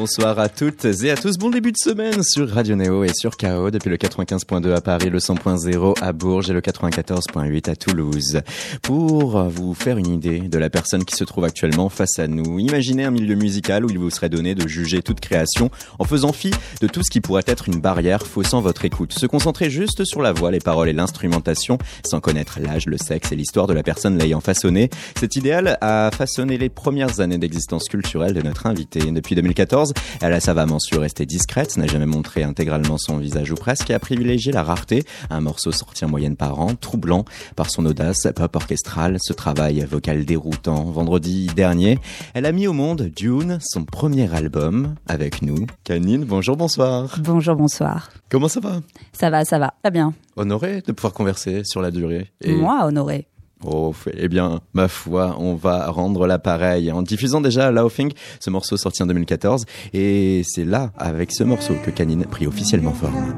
Bonsoir à toutes et à tous. Bon début de semaine sur Radio Néo et sur KO depuis le 95.2 à Paris, le 100.0 à Bourges et le 94.8 à Toulouse. Pour vous faire une idée de la personne qui se trouve actuellement face à nous, imaginez un milieu musical où il vous serait donné de juger toute création en faisant fi de tout ce qui pourrait être une barrière faussant votre écoute. Se concentrer juste sur la voix, les paroles et l'instrumentation sans connaître l'âge, le sexe et l'histoire de la personne l'ayant façonné. Cet idéal a façonné les premières années d'existence culturelle de notre invité. Depuis 2014, elle a savamment su rester discrète, n'a jamais montré intégralement son visage ou presque, et a privilégié la rareté, un morceau sorti en moyenne par an, troublant par son audace pop orchestral, ce travail vocal déroutant. Vendredi dernier, elle a mis au monde Dune, son premier album, avec nous. Canine, bonjour, bonsoir. Bonjour, bonsoir. Comment ça va? Ça va, ça va, très bien. Honoré de pouvoir converser sur la durée. Moi, honoré. Oh, eh bien, ma foi, on va rendre l'appareil en diffusant déjà Laughing, ce morceau sorti en 2014. Et c'est là, avec ce morceau, que Canine prit officiellement forme.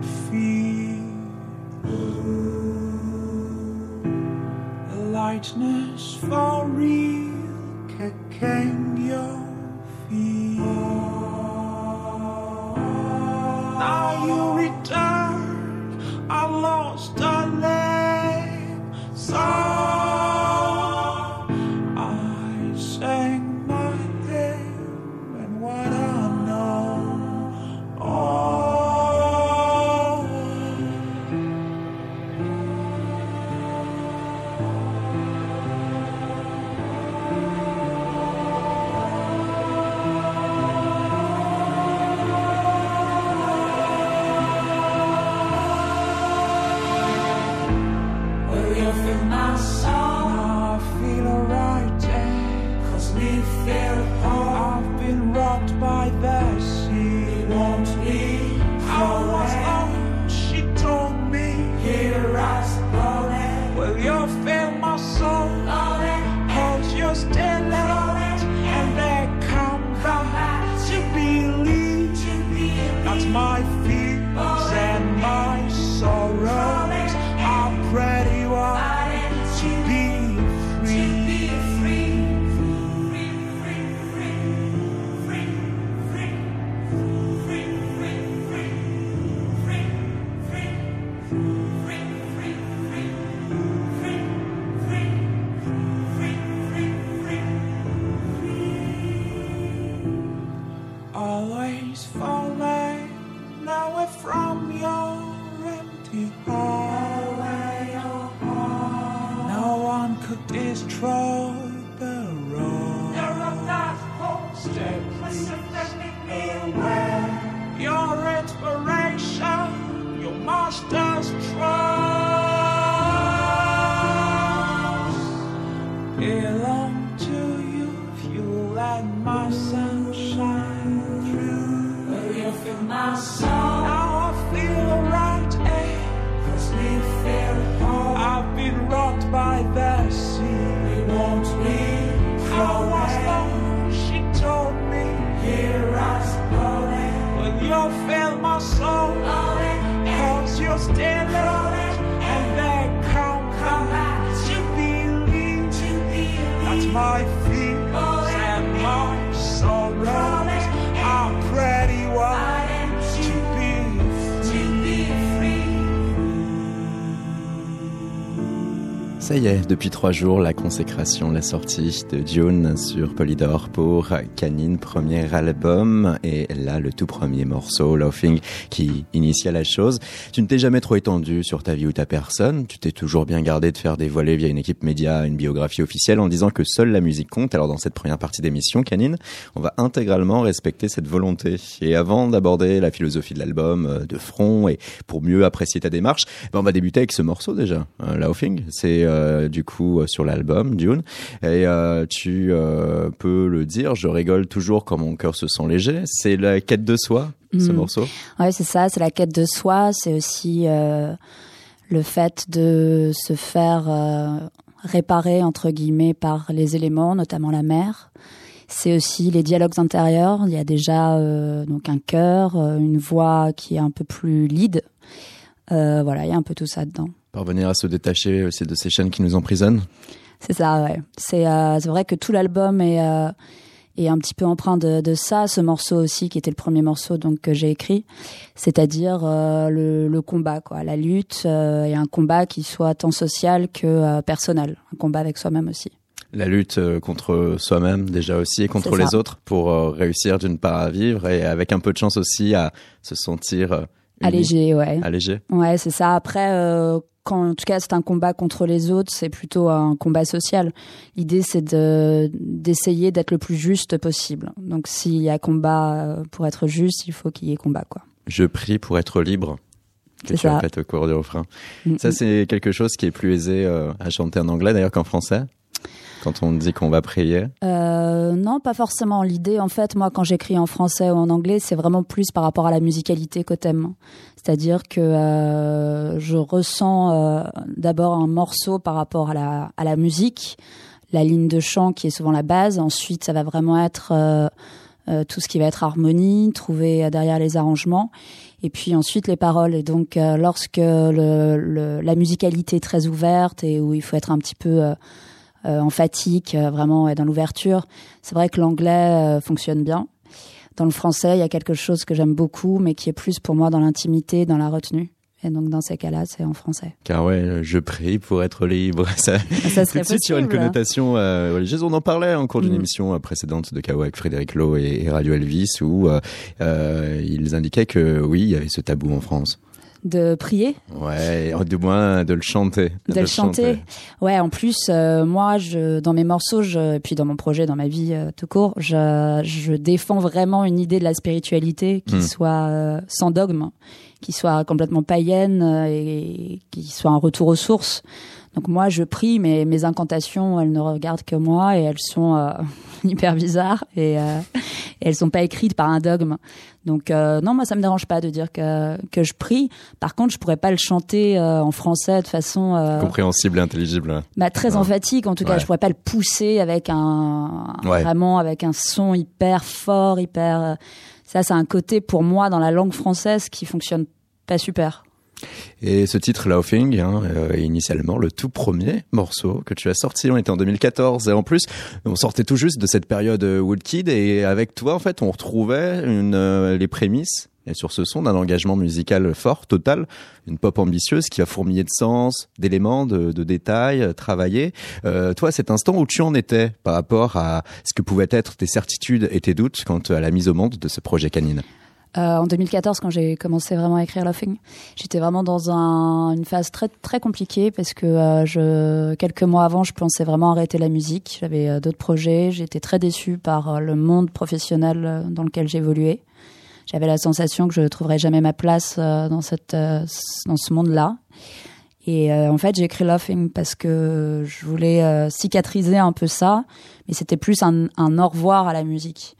Song. by the sea. We won't be how was the she told me. Hear us calling. When you fail, my soul, calling, cause you still. Ça y est, depuis trois jours, la consécration, la sortie de Dune sur Polydor pour Canine, premier album, et là, le tout premier morceau, Laughing, qui initia la chose. Tu ne t'es jamais trop étendu sur ta vie ou ta personne, tu t'es toujours bien gardé de faire dévoiler via une équipe média une biographie officielle en disant que seule la musique compte. Alors dans cette première partie d'émission, Canine, on va intégralement respecter cette volonté. Et avant d'aborder la philosophie de l'album euh, de front et pour mieux apprécier ta démarche, ben on va débuter avec ce morceau déjà, euh, Laughing. C'est euh, du coup euh, sur l'album Dune. Et tu peux le dire, je rigole toujours quand mon cœur se sent léger. C'est la quête de soi, ce Mhm. morceau? Ouais, c'est ça, c'est la quête de soi, c'est aussi euh, le fait de se faire euh, réparer, entre guillemets, par les éléments, notamment la mer. C'est aussi les dialogues intérieurs. Il y a déjà euh, donc un cœur, euh, une voix qui est un peu plus lead. Euh, voilà, il y a un peu tout ça dedans. Parvenir à se détacher aussi de ces chaînes qui nous emprisonnent. C'est ça, ouais. C'est vrai que tout l'album est et un petit peu empreint de, de, ça, ce morceau aussi qui était le premier morceau donc que j'ai écrit, c'est-à-dire euh, le, le, combat, quoi, la lutte euh, et un combat qui soit tant social que euh, personnel, un combat avec soi-même aussi. La lutte contre soi-même déjà aussi et contre les autres pour réussir d'une part à vivre et avec un peu de chance aussi à se sentir allégé, ouais. Allégé. Ouais, c'est ça. Après, quand en tout cas c'est un combat contre les autres, c'est plutôt un combat social. L'idée c'est de d'essayer d'être le plus juste possible. Donc s'il y a combat euh, pour être juste, il faut qu'il y ait combat quoi. Je prie pour être libre. Que tu fait au cours du refrain. Mm, ça mm. c'est quelque chose qui est plus aisé euh, à chanter en anglais d'ailleurs qu'en français quand on dit qu'on va prier? Euh, Non, pas forcément. L'idée, en fait, moi, quand j'écris en français ou en anglais, c'est vraiment plus par rapport à la musicalité qu'au thème. C'est-à-dire que euh, je ressens euh, d'abord un morceau par rapport à la, musique, la ligne de chant qui est souvent la base. Ensuite, ça va vraiment être tout ce qui va être harmonie, trouver derrière les arrangements. Et puis ensuite les paroles. Et donc lorsque la musicalité est très ouverte et où il faut être un petit peu euh, emphatique, euh, vraiment dans l'ouverture. C'est vrai que l'anglais euh, fonctionne bien. Dans le français, il y a quelque chose que j'aime beaucoup, mais qui est plus pour moi dans l'intimité, dans la retenue. Et donc dans ces cas-là, c'est en français. Car ouais, je prie pour être libre. Ça, ça serait tout sur une connotation euh, religieuse. On en parlait en cours d'une mm. émission précédente de KO avec Frédéric Lowe et, Radio Elvis, où euh, ils indiquaient que oui, il y avait ce tabou en France de prier. Ouais, du moins de le chanter. De, le chanter. Ouais, en plus, euh, moi, je, dans mes morceaux, je, puis dans mon projet, dans ma vie euh, tout court, je, je défends vraiment une idée de la spiritualité qui hmm. soit euh, sans dogme, qui soit complètement païenne et qui soit un retour aux sources. Donc moi, je prie, mais mes incantations, elles ne regardent que moi et elles sont euh, hyper bizarres et, euh, et, elles sont pas écrites par un dogme. Donc euh, non, moi ça me dérange pas de dire que que je prie. Par contre, je pourrais pas le chanter en français de façon compréhensible et intelligible. Bah, très emphatique en tout cas. Je pourrais pas le pousser avec un vraiment avec un son hyper fort, hyper. Ça, c'est un côté pour moi dans la langue française qui fonctionne pas super. Et ce titre Laughing hein, euh, est initialement le tout premier morceau que tu as sorti. On était en 2014 et en plus on sortait tout juste de cette période euh, Woodkid et avec toi en fait on retrouvait une, euh, les prémices et sur ce son d'un engagement musical fort, total, une pop ambitieuse qui va fourmiller de sens, d'éléments, de, de, détails, travailler. Euh, toi, cet instant où tu en étais par rapport à ce que pouvaient être tes certitudes et tes doutes quant à la mise au monde de ce projet Canine? Euh, en 2014, quand j'ai commencé vraiment à écrire Laughing, j'étais vraiment dans un, une phase très très compliquée parce que euh, je, quelques mois avant, je pensais vraiment arrêter la musique. J'avais euh, d'autres projets. J'étais très déçue par le monde professionnel dans lequel j'évoluais. J'avais la sensation que je ne trouverais jamais ma place dans cette dans ce monde-là. Et en fait, j'ai écrit Laughing parce que je voulais cicatriser un peu ça, mais c'était plus un, un au revoir à la musique.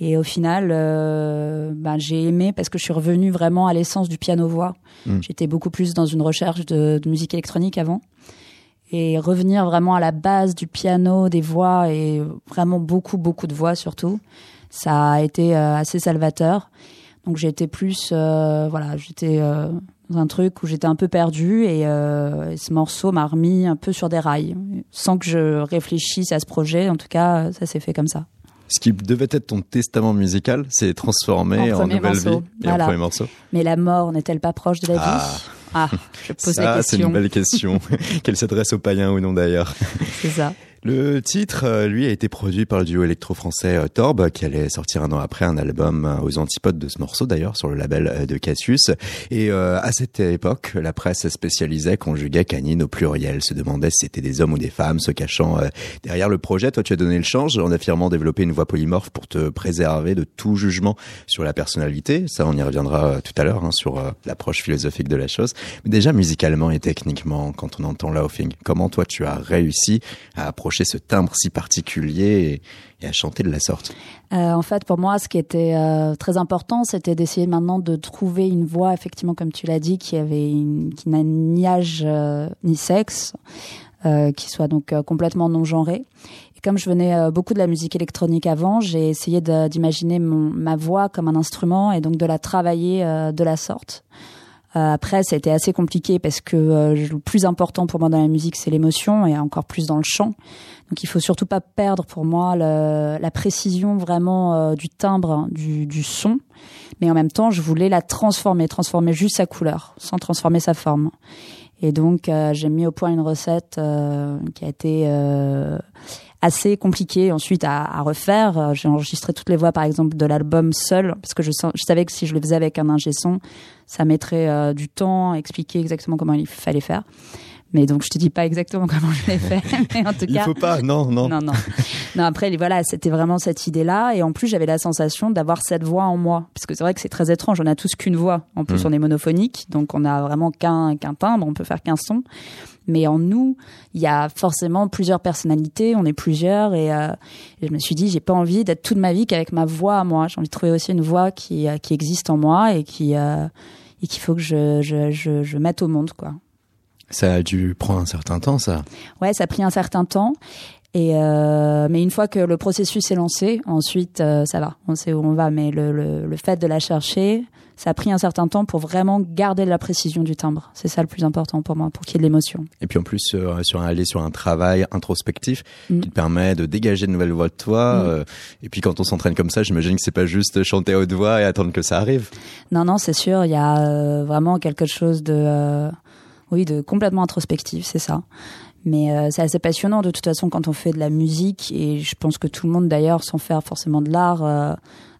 Et au final, euh, ben, j'ai aimé parce que je suis revenue vraiment à l'essence du piano-voix. Hmm. J'étais beaucoup plus dans une recherche de, de, musique électronique avant. Et revenir vraiment à la base du piano, des voix, et vraiment beaucoup, beaucoup de voix surtout, ça a été euh, assez salvateur. Donc j'étais plus, euh, voilà, j'étais dans un truc où j'étais un peu perdue et, et ce morceau m'a remis un peu sur des rails, sans que je réfléchisse à ce projet. En tout cas, ça s'est fait comme ça ce qui devait être ton testament musical s'est transformé en, nouvelle vie et en premier morceau. Mais la mort n'est-elle pas proche de la ah. vie Ah, je pose ça, c'est une belle question. Qu'elle s'adresse aux païens ou non d'ailleurs. C'est ça. Le titre, euh, lui, a été produit par le duo électro-français euh, Torb, qui allait sortir un an après un album euh, aux antipodes de ce morceau, d'ailleurs, sur le label de Cassius. Et à cette époque, la presse spécialisée conjuguait canine au pluriel, se demandait si c'était des hommes ou des femmes se cachant derrière le projet. Toi, tu as donné le change en affirmant développer une voix polymorphe pour te préserver de tout jugement sur la personnalité. Ça, on y reviendra tout à l'heure, hein, sur l'approche philosophique de la chose. Mais déjà, musicalement et techniquement, quand on entend Laughing, comment toi, tu as réussi à approcher ce timbre si particulier et, à chanter de la sorte euh, En fait, pour moi, ce qui était euh, très important, c'était d'essayer maintenant de trouver une voix, effectivement, comme tu l'as dit, qui avait qui n'a ni âge euh, ni sexe, qui soit donc complètement non genrée. Et comme je venais beaucoup de la musique électronique avant, j'ai essayé d'imaginer ma voix comme un instrument et donc de la travailler de la sorte. Après, ça a été assez compliqué parce que le plus important pour moi dans la musique, c'est l'émotion et encore plus dans le chant. Donc il faut surtout pas perdre pour moi le, la précision vraiment du timbre du, du, son, mais en même temps, je voulais la transformer, transformer juste sa couleur, sans transformer sa forme. Et donc, j'ai mis au point une recette qui a été assez compliqué ensuite à, à refaire. Euh, j'ai enregistré toutes les voix, par exemple, de l'album seul, parce que je, je, savais que si je le faisais avec un ingé son, ça mettrait euh, du temps à expliquer exactement comment il fallait faire. Mais donc, je te dis pas exactement comment je l'ai fait. mais en tout il cas. faut pas, non, non. Non, non. non après, voilà, c'était vraiment cette idée-là. Et en plus, j'avais la sensation d'avoir cette voix en moi. Parce que c'est vrai que c'est très étrange. On a tous qu'une voix. En plus, mm. on est monophonique. Donc, on a vraiment qu'un, qu'un timbre. On peut faire qu'un son mais en nous, il y a forcément plusieurs personnalités, on est plusieurs, et, euh, je me suis dit, j'ai pas envie d'être toute ma vie qu'avec ma voix à moi. J'ai envie de trouver aussi une voix qui, euh, qui existe en moi et qui euh, et qu'il faut que je, je, je, je mette au monde, quoi. Ça a dû prendre un certain temps, ça. Ouais, ça a pris un certain temps. Et euh, mais une fois que le processus est lancé, ensuite euh, ça va, on sait où on va. Mais le, le, le, fait de la chercher, ça a pris un certain temps pour vraiment garder la précision du timbre. C'est ça le plus important pour moi, pour qu'il y ait de l'émotion. Et puis en plus, euh, sur un, aller sur un travail introspectif mm. qui te permet de dégager de nouvelles voix de toi. Mm. Euh, et puis quand on s'entraîne comme ça, j'imagine que c'est pas juste chanter à haute voix et attendre que ça arrive. Non, non, c'est sûr. Il y a euh, vraiment quelque chose de, oui, de complètement introspectif, c'est ça. Mais euh, c'est assez passionnant de toute façon quand on fait de la musique et je pense que tout le monde d'ailleurs sans faire forcément de l'art euh,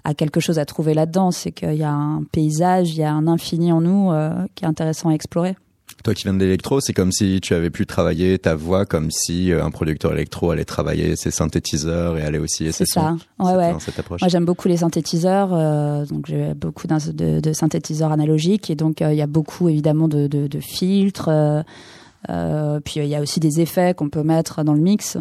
a quelque chose à trouver là-dedans. C'est qu'il y a un paysage, il y a un infini en nous euh, qui est intéressant à explorer. Toi qui viens de l'électro, c'est comme si tu avais pu travailler ta voix comme si un producteur électro allait travailler ses synthétiseurs et allait aussi C'est ça. Ouais, ouais. Moi, j'aime beaucoup les synthétiseurs. Euh, donc, j'ai beaucoup de, de, synthétiseurs analogiques et donc il y a beaucoup évidemment de, de, de filtres. Euh, puis il y a aussi des effets qu'on peut mettre dans le mix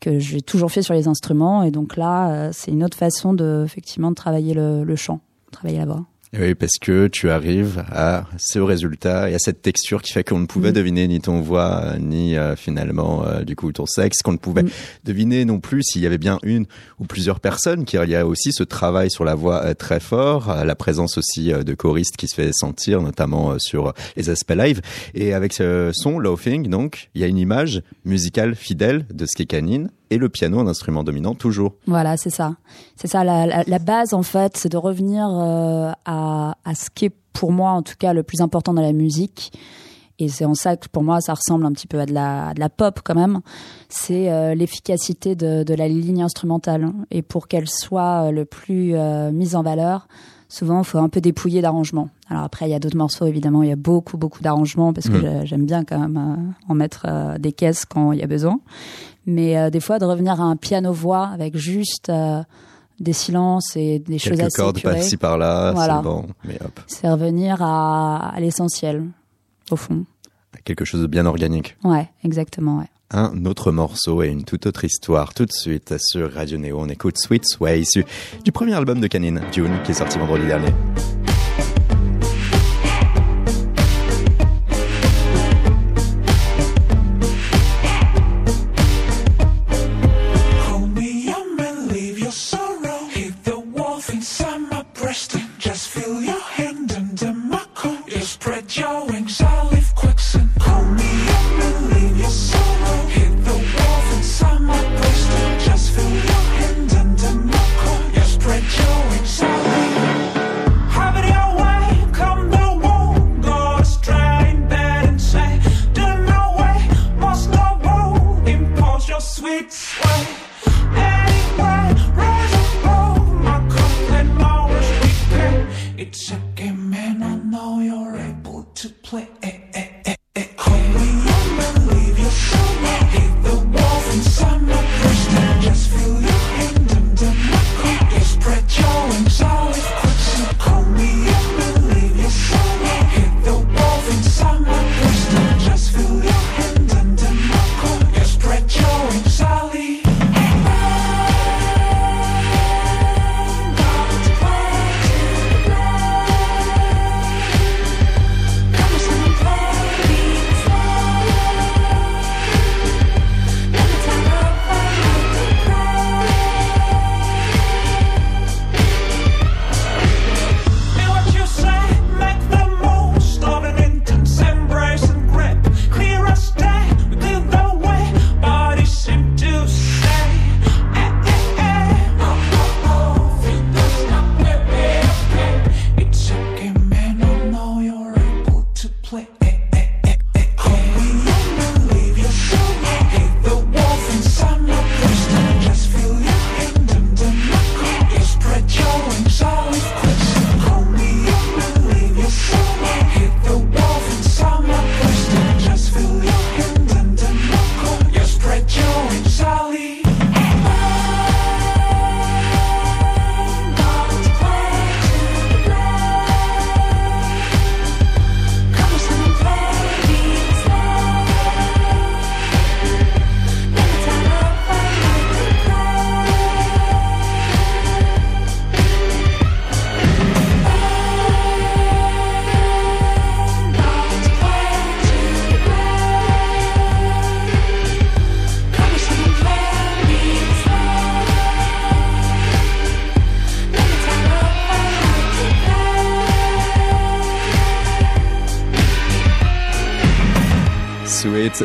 que j'ai toujours fait sur les instruments et donc là euh, c'est une autre façon de effectivement de travailler le, le chant, travailler la voix. Oui, parce que tu arrives à ce résultat et à cette texture qui fait qu'on ne pouvait mm. deviner ni ton voix, ni euh, finalement euh, du coup ton sexe, qu'on ne pouvait mm. deviner non plus s'il y avait bien une ou plusieurs personnes, car il y a aussi ce travail sur la voix euh, très fort, la présence aussi de choristes qui se fait sentir, notamment sur les aspects live. Et avec ce son, Loafing, donc, il y a une image musicale fidèle de ce qu'est Canine et le piano un instrument dominant toujours. Voilà, c'est ça. C'est ça la, base en fait, c'est de revenir euh, à, à ce qui est pour moi en tout cas le plus important dans la musique. Et c'est en ça que pour moi ça ressemble un petit peu à de la, de la pop quand même. C'est euh, l'efficacité de, de, la ligne instrumentale. Et pour qu'elle soit euh, le plus mise en valeur, souvent il faut un peu dépouiller d'arrangements. Alors après il y a d'autres morceaux évidemment, il y a beaucoup beaucoup d'arrangements parce que mm. j'aime bien quand même en mettre des caisses quand il y a besoin. Mais euh, des fois, de revenir à un piano-voix avec juste euh, des silences et des Quelques choses assez cordes par-ci par-là, c'est bon. Mais hop. C'est revenir à, à l'essentiel, au fond. Quelque chose de bien organique. Ouais, exactement, ouais. Un autre morceau et une toute autre histoire tout de suite sur Radio Neo. On écoute Sweet Sway issu du premier album de Canine, June, qui est sorti vendredi dernier. sweet way. Anyway, rise above my content, my wish It's a game, and I know you're able to play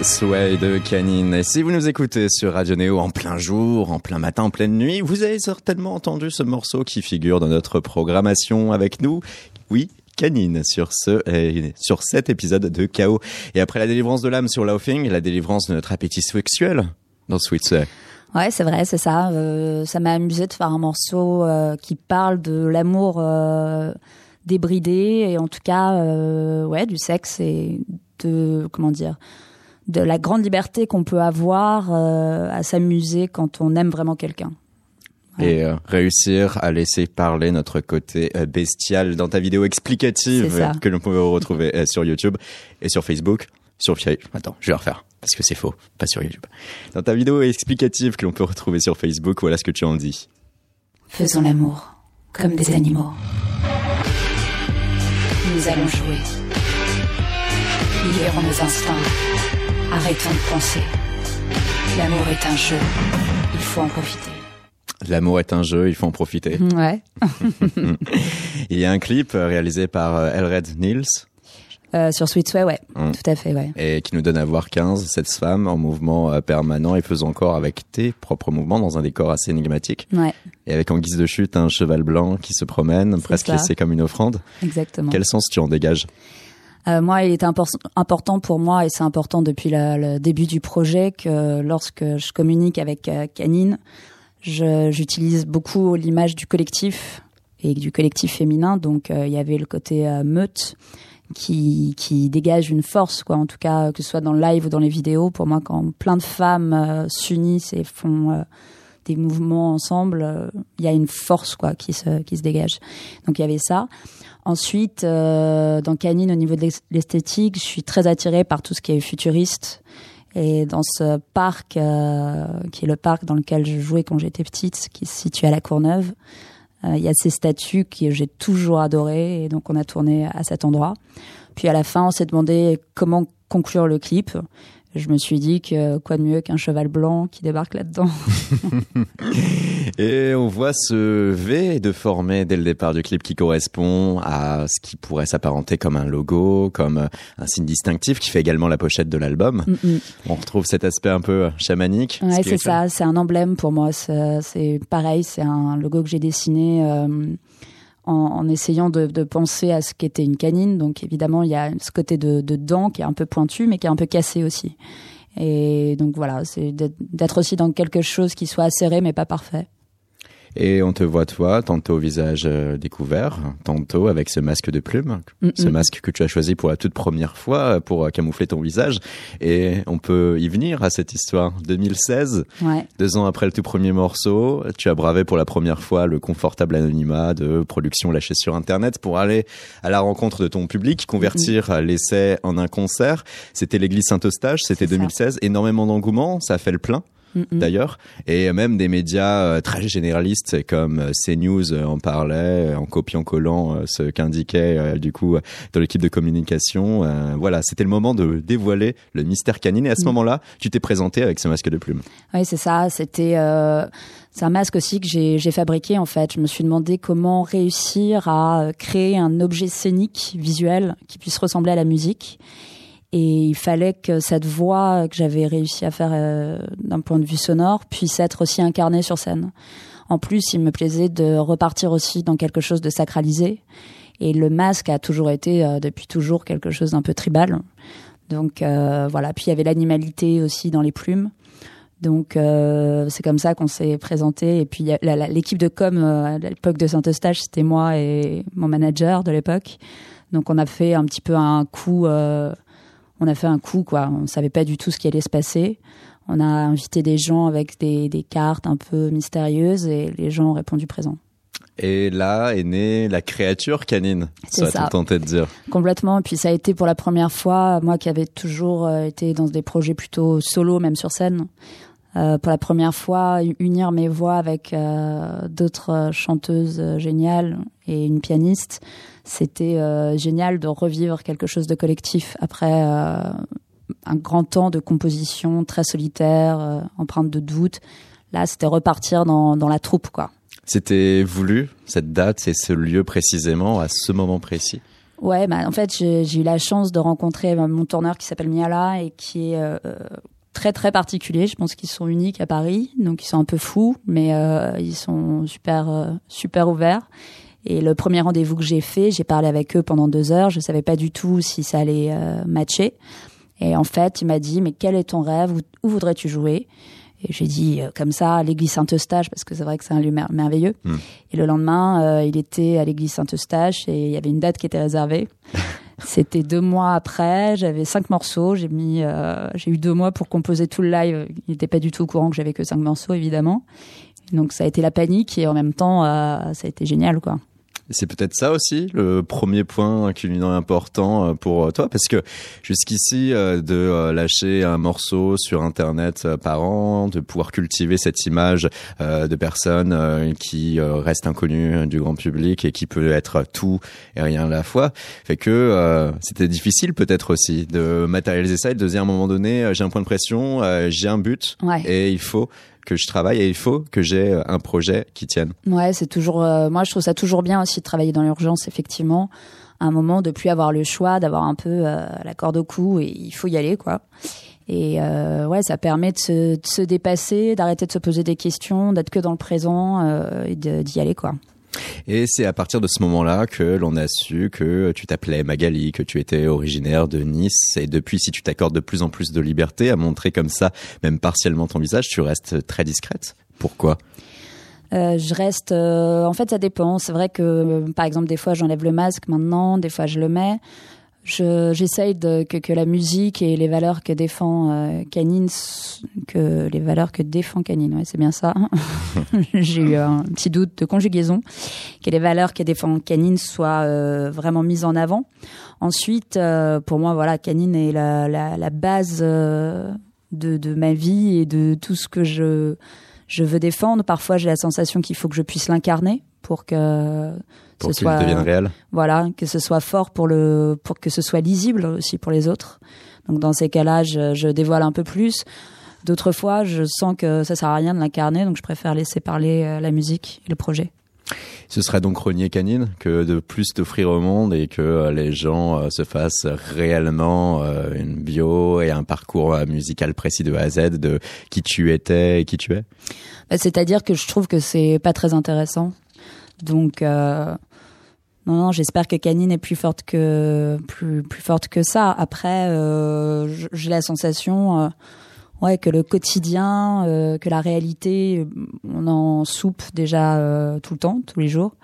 Sway de Canine. Et si vous nous écoutez sur Radio Néo en plein jour, en plein matin, en pleine nuit, vous avez certainement entendu ce morceau qui figure dans notre programmation avec nous. Oui, canine sur ce euh, sur cet épisode de Chaos. Et après la délivrance de l'âme sur Laughing, la délivrance de notre appétit sexuel dans Sweet. Ouais, c'est vrai, c'est ça. Euh, ça m'a amusé de faire un morceau euh, qui parle de l'amour débridé et en tout cas, ouais, du sexe et de comment dire, de la grande liberté qu'on peut avoir euh, à s'amuser quand on aime vraiment quelqu'un. Ouais. Et euh, réussir à laisser parler notre côté euh, bestial dans ta vidéo explicative que l'on peut retrouver euh, sur YouTube et sur Facebook. Sur attends, je vais refaire parce que c'est faux, pas sur YouTube. Dans ta vidéo explicative que l'on peut retrouver sur Facebook, voilà ce que tu en dis. Faisons l'amour comme des animaux. Nous allons jouer. Libérons nos instincts. Arrêtons de penser. L'amour est un jeu. Il faut en profiter. L'amour est un jeu, il faut en profiter. Ouais. Il y a un clip euh, réalisé par euh, Elred Niels Euh, sur Sweet Sway, ouais. Mm. Tout à fait, ouais. et qui nous donne à voir 15, cette femme en mouvement euh, permanent et faisant encore avec tes propres mouvements dans un décor assez énigmatique. Ouais, Et avec en guise de chute un cheval blanc qui se promène, presque ça. laissé comme une offrande. exactement. Quel sens tu en dégages? Euh, moi, il impor- important pour moi, et c'est important depuis le début du projet, que lorsque je communique avec euh, Canine, j'utilise beaucoup l'image du collectif et du collectif féminin. Donc, euh, il y avait le côté meute qui, dégage une force, quoi. En tout cas, que ce soit dans le live ou dans les vidéos. Pour moi, quand plein de femmes s'unissent et font des mouvements ensemble, il y a une force, quoi, qui se dégage. Donc, il y avait ça. Ensuite, euh, dans Canine, au niveau de l'es- l'esthétique, je suis très attirée par tout ce qui est futuriste. Et dans ce parc, euh, qui est le parc dans lequel je jouais quand j'étais petite, qui se situe à la Courneuve, euh, il y a ces statues que j'ai toujours adorées. Et donc, on a tourné à cet endroit. Puis à la fin, on s'est demandé comment conclure le clip. Je me suis dit que quoi de mieux qu'un cheval blanc qui débarque là-dedans. Et on voit ce V de former dès le départ du clip qui correspond à ce qui pourrait s'apparenter comme un logo, comme euh, un signe distinctif qui fait également la pochette de l'album. Mm, mm. On retrouve cet aspect un peu chamanique. Ouais, c'est ça, c'est un emblème pour moi. C'est c'est pareil, c'est un logo que j'ai dessiné euh, en, en essayant de, de penser à ce qu'était une canine. Donc évidemment, il y a ce côté de, de dent qui est un peu pointu, mais qui est un peu cassé aussi. Et donc voilà, c'est d'être d'être aussi dans quelque chose qui soit acéré, mais pas parfait. Et on te voit toi, tantôt au visage euh, découvert, tantôt avec ce masque de plume, Mm, ce masque que tu as choisi pour la toute première fois euh, pour euh, camoufler ton visage. Et on peut y venir à cette histoire. 2016, Ouais, deux ans après le tout premier morceau, tu as bravé pour la première fois le confortable anonymat de production lâchée sur Internet pour aller à la rencontre de ton public, convertir l'essai en un concert. C'était l'église Saint-Eustache, c'était C'est ça. 2016. Énormément d'engouement, ça a fait le plein Mm, d'ailleurs, et même des médias euh, très généralistes comme euh, CNews euh, en parlait en copiant-collant ce qu'indiquait du coup dans l'équipe de communication. Voilà, c'était le moment de dévoiler le mystère canine. Et à ce Mm. moment-là, tu t'es présenté avec ce masque de plume. Oui, c'est ça. C'était euh, c'est un masque aussi que j'ai j'ai fabriqué en fait. Je me suis demandé comment réussir à créer un objet scénique visuel qui puisse ressembler à la musique. Et il fallait que cette voix que j'avais réussi à faire euh, d'un point de vue sonore puisse être aussi incarnée sur scène. En plus, il me plaisait de repartir aussi dans quelque chose de sacralisé. Et le masque a toujours été, euh, depuis toujours, quelque chose d'un peu tribal. Donc euh, voilà. Puis il y avait l'animalité aussi dans les plumes. Donc c'est comme ça qu'on s'est présenté. Et puis l'équipe de com à l'époque de Saint-Eustache, c'était moi et mon manager de l'époque. Donc on a fait un petit peu un coup. On a fait un coup quoi. On savait pas du tout ce qui allait se passer. On a invité des gens avec des, des cartes un peu mystérieuses et les gens ont répondu présent. Et là est née la créature canine. C'est Ça ça. tenté de dire. Complètement. Et puis ça a été pour la première fois, moi qui avais toujours euh, été dans des projets plutôt solo, même sur scène, pour la première fois, unir mes voix avec euh, d'autres euh, chanteuses euh, géniales et une pianiste, c'était euh, génial de revivre quelque chose de collectif après euh, un grand temps de composition très solitaire, euh, empreinte de doute. Là, c'était repartir dans, dans la troupe, quoi. C'était voulu, cette date et ce lieu précisément, à ce moment précis? Ouais, bah, en fait, j'ai eu la chance de rencontrer mon tourneur qui s'appelle Miala et qui est euh, très très particulier. Je pense qu'ils sont uniques à Paris, donc ils sont un peu fous, mais euh, ils sont super euh, super ouverts. Et le premier rendez-vous que j'ai fait, j'ai parlé avec eux pendant deux heures. Je savais pas du tout si ça allait matcher. Et en fait, il m'a dit mais quel est ton rêve? Où, voudrais-tu jouer? Et j'ai dit comme ça l'église Saint-Eustache parce que c'est vrai que c'est un lieu merveilleux. Hmm. Et le lendemain, il était à l'église Saint-Eustache et il y avait une date qui était réservée. C'était deux mois après, j'avais cinq morceaux, j'ai mis, euh, j'ai eu deux mois pour composer tout le live. Il n'était pas du tout au courant que j'avais que cinq morceaux, évidemment. Donc ça a été la panique et en même temps, euh, ça a été génial, quoi. C'est peut-être ça aussi le premier point culminant important euh, pour toi, parce que jusqu'ici, euh, de euh, lâcher un morceau sur Internet par an, de pouvoir cultiver cette image de personnes qui restent inconnues du grand public et qui peut être tout et rien à la fois, fait que c'était difficile peut-être aussi de matérialiser ça et de dire à un moment donné, j'ai un point de pression, j'ai un but et il faut que je travaille et il faut que j'ai euh, un projet qui tienne. Ouais, c'est toujours. Euh, moi, je trouve ça toujours bien aussi de travailler dans l'urgence, effectivement. À un moment, de plus avoir le choix, d'avoir un peu euh, la corde au cou et il faut y aller, quoi. Et ouais, ça permet de se, de se dépasser, d'arrêter de se poser des questions, d'être que dans le présent et d'y aller, quoi. Et c'est à partir de ce moment-là que l'on a su que tu t'appelais Magali, que tu étais originaire de Nice. Et depuis, si tu t'accordes de plus en plus de liberté à montrer comme ça, même partiellement ton visage, tu restes très discrète. Pourquoi? Euh, je reste. Euh, en fait, ça dépend. C'est vrai que, par exemple, des fois, j'enlève le masque maintenant, des fois, je le mets j'essaye que, que la musique et les valeurs que défend euh, Canine, que les valeurs que défend Canine, ouais, c'est bien ça. J'ai eu un petit doute de conjugaison, que les valeurs que défend Canine soient euh, vraiment mises en avant. Ensuite, euh, pour moi, voilà, Canine est la, la, la base de, de ma vie et de tout ce que je je veux défendre. Parfois, j'ai la sensation qu'il faut que je puisse l'incarner pour que pour ce soit devienne réel. Voilà, que ce soit fort pour le pour que ce soit lisible aussi pour les autres. Donc dans ces cas-là, je, je dévoile un peu plus. D'autres fois, je sens que ça sert à rien de l'incarner, donc je préfère laisser parler euh, la musique et le projet. Ce serait donc renier canine que de plus t'offrir au monde et que euh, les gens euh, se fassent réellement une bio et un parcours musical précis de A à Z de qui tu étais et qui tu es? Bah, c'est-à-dire que je trouve que c'est pas très intéressant. Donc euh, non, non, j'espère que Canine est plus forte que plus plus forte que ça. Après, euh, j'ai la sensation, euh, ouais, que le quotidien, euh, que la réalité, on en soupe déjà euh, tout le temps, tous les jours,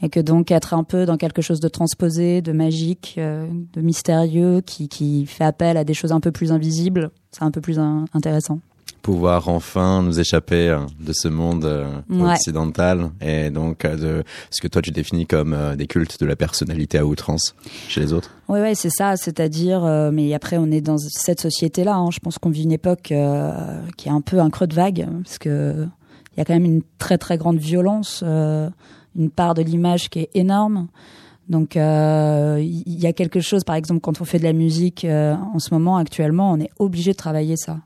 et que donc être un peu dans quelque chose de transposé, de magique, de mystérieux, qui qui fait appel à des choses un peu plus invisibles, c'est un peu plus intéressant pouvoir enfin nous échapper euh, de ce monde euh, occidental et donc euh, de ce que toi tu définis comme des cultes de la personnalité à outrance chez les autres. Oui, ouais, c'est ça. C'est-à-dire, mais après, on est dans cette société-là. Hein. Je pense qu'on vit une époque qui est un peu un creux de vague parce que il y a quand même une très très grande violence, une part de l'image qui est énorme. Donc il y a quelque chose, par exemple, quand on fait de la musique en ce moment, actuellement, on est obligé de travailler ça.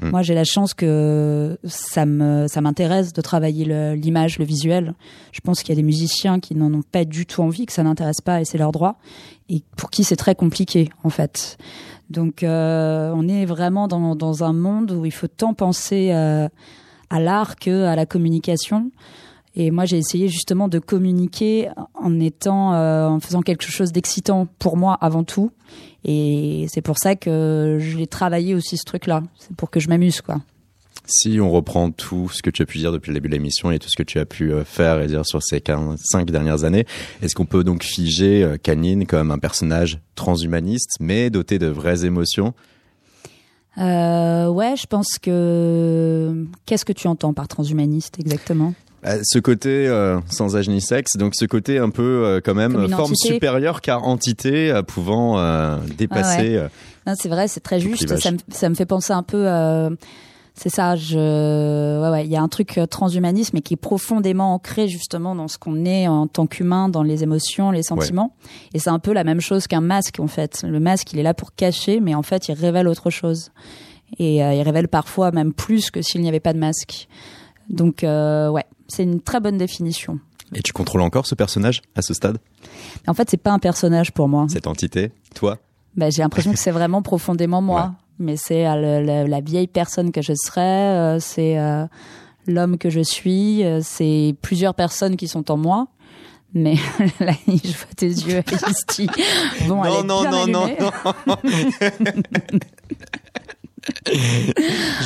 Mm. Moi, j'ai la chance que ça me ça m'intéresse de travailler l'image, le, visuel. Je pense qu'il y a des musiciens qui n'en ont pas du tout envie, que ça n'intéresse pas et c'est leur droit, et pour qui c'est très compliqué en fait. Donc, euh, on est vraiment dans, dans un monde où il faut tant penser euh, à l'art que à la communication. Et moi, j'ai essayé justement de communiquer en étant, euh, en faisant quelque chose d'excitant pour moi avant tout. Et c'est pour ça que j'ai travaillé aussi ce truc-là. C'est pour que je m'amuse, quoi. Si on reprend tout ce que tu as pu dire depuis le début de l'émission et tout ce que tu as pu euh, faire et dire sur ces cinq dernières années, est-ce qu'on peut donc figer euh, Canine comme un personnage transhumaniste, mais doté de vraies émotions? Euh, Ouais, je pense que. Qu'est-ce que tu entends par transhumaniste exactement? Ce côté euh, sans âge ni sexe, donc ce côté un peu euh, quand même forme supérieure car entité pouvant dépasser. c'est vrai, c'est très juste. Ça me, ça me, fait penser un peu. c'est ça, je, ouais, ouais, il y a un truc transhumanisme et qui est profondément ancré justement dans ce qu'on est en tant qu'humain, dans les émotions, les sentiments. Et c'est un peu la même chose qu'un masque en fait. Le masque, il est là pour cacher, mais en fait, il révèle autre chose. Et il révèle parfois même plus que s'il n'y avait pas de masque. Donc, ouais, c'est une très bonne définition. Et tu contrôles encore ce personnage à ce stade? En fait, c'est pas un personnage pour moi. Cette entité, toi? Bah, J'ai l'impression que c'est vraiment profondément moi. Mais c'est euh, la vieille personne que je serais, euh, c'est euh, l'homme que je suis, c'est plusieurs personnes qui sont en moi. Mais là, je vois tes yeux, Isti. Bon, non, non, non, non, non,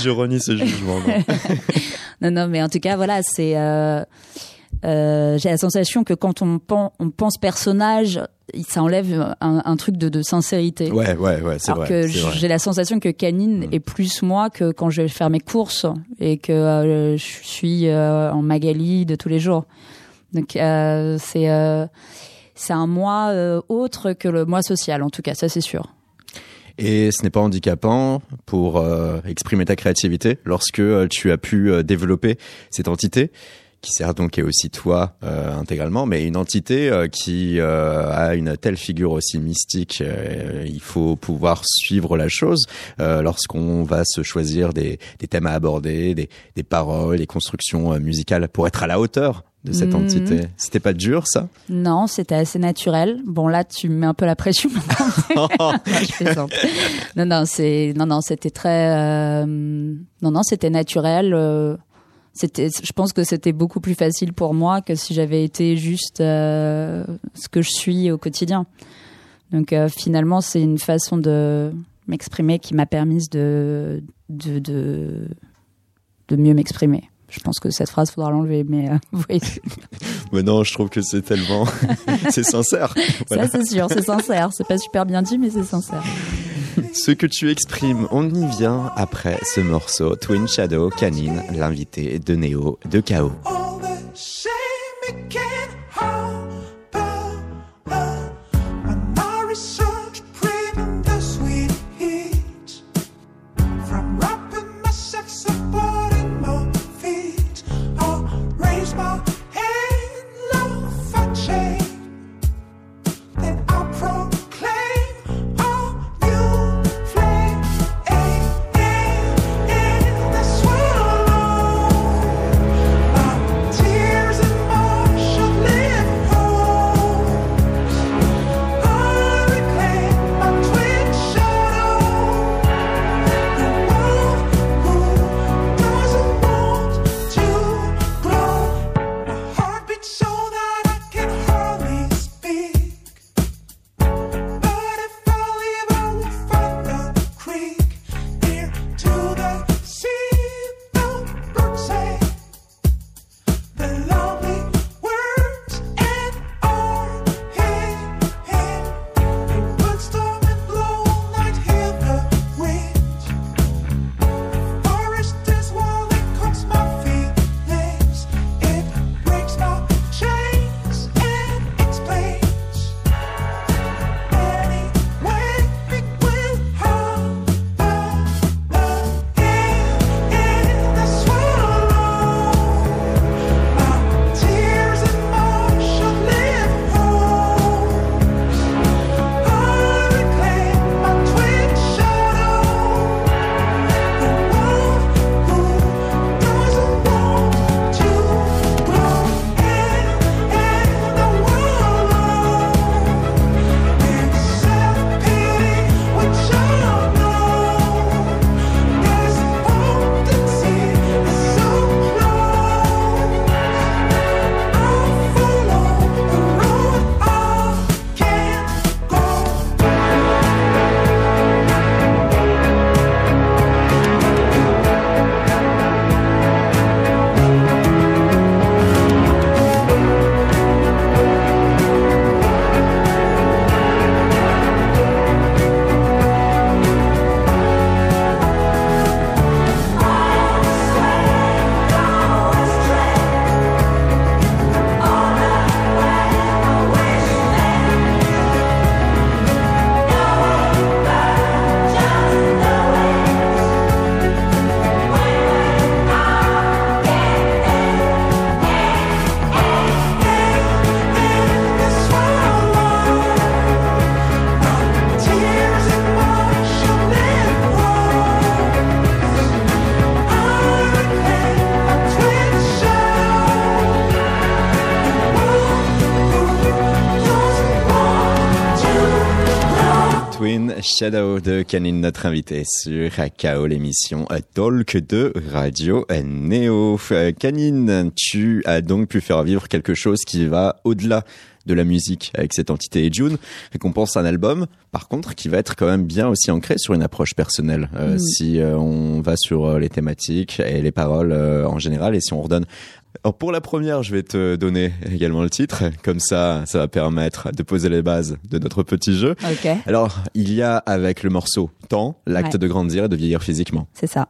je renie ce jugement. Non, non, mais en tout cas, voilà, c'est. Euh, j'ai la sensation que quand on, on pense personnage, ça enlève un, truc de, de, sincérité. Ouais, ouais, ouais, c'est vrai. que j'ai la sensation que Canine mm. est plus moi que quand je vais faire mes courses et que euh, je suis euh, en Magali de tous les jours. Donc c'est c'est un moi autre que le moi social, en tout cas, ça c'est sûr. Et ce n'est pas handicapant pour exprimer ta créativité lorsque tu as pu développer cette entité qui sert donc est aussi toi euh, intégralement, mais une entité euh, qui euh, a une telle figure aussi mystique, il faut pouvoir suivre la chose lorsqu'on va se choisir des, des thèmes à aborder, des, des paroles, des constructions musicales pour être à la hauteur de cette mhm. entité. C'était pas dur, ça? Non, c'était assez naturel. Bon, là, tu me mets un peu la pression. non, non, c'est, non, non, c'était très, non, non, c'était naturel c'était je pense que c'était beaucoup plus facile pour moi que si j'avais été juste euh, ce que je suis au quotidien donc euh, finalement c'est une façon de m'exprimer qui m'a permis de de, de, de mieux m'exprimer je pense que cette phrase faudra l'enlever, mais euh, oui. mais non, je trouve que c'est tellement, c'est sincère. Ça c'est sûr, c'est sincère. C'est pas super bien dit, mais c'est sincère. Ce que tu exprimes, on y vient après ce morceau. Twin Shadow, Canine, l'invité de Néo de Chaos. Shadow de Canine, notre invité sur KO, l'émission Talk de Radio Neo. Canine, tu as donc pu faire vivre quelque chose qui va au-delà de la musique avec cette entité et June récompense un album par contre qui va être quand même bien aussi ancré sur une approche personnelle euh, si euh, on va sur euh, les thématiques et les paroles en général et si on redonne alors pour la première, je vais te donner également le titre, comme ça, ça va permettre de poser les bases de notre petit jeu. Alors, il y a avec le morceau Temps, l'acte Ouais. de grandir et de vieillir physiquement. C'est ça.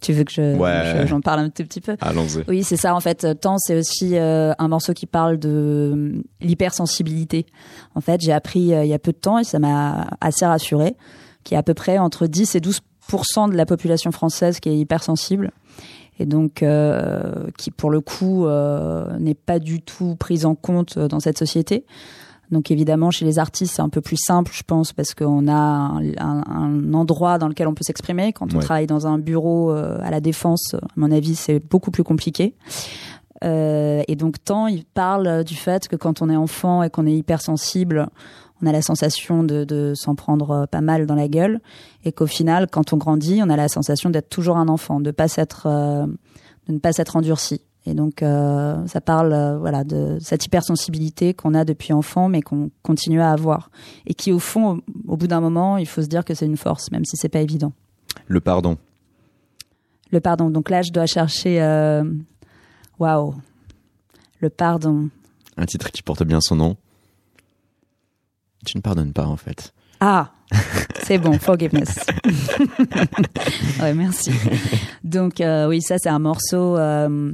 Tu veux que je, Ouais. je- j'en parle un tout petit peu? Allons-y. Oui, c'est ça. En fait, Temps, c'est aussi euh, un morceau qui parle de euh, l'hypersensibilité. En fait, j'ai appris euh, il y a peu de temps et ça m'a assez rassuré qu'il y a à peu près entre 10 et 12% de la population française qui est hypersensible et donc euh, qui, pour le coup, euh, n'est pas du tout prise en compte dans cette société. Donc évidemment, chez les artistes, c'est un peu plus simple, je pense, parce qu'on a un, un- un endroit dans lequel on peut s'exprimer. Quand on Ouais. travaille dans un bureau euh, à la défense, à mon avis, c'est beaucoup plus compliqué. Euh, et donc, tant il parle du fait que quand on est enfant et qu'on est hypersensible, on a la sensation de, de s'en prendre euh, pas mal dans la gueule, et qu'au final, quand on grandit, on a la sensation d'être toujours un enfant, de pas s'être, euh, de ne pas s'être endurci. Et donc, euh, ça parle, euh, voilà, de cette hypersensibilité qu'on a depuis enfant, mais qu'on continue à avoir, et qui, au fond, au, au bout d'un moment, il faut se dire que c'est une force, même si c'est pas évident. Le pardon. Le pardon. Donc là, je dois chercher. euh, Waouh. Le pardon. Un titre qui porte bien son nom. Tu ne pardonnes pas en fait. Ah, c'est bon, forgiveness. ouais, merci. Donc euh, oui, ça c'est un morceau euh,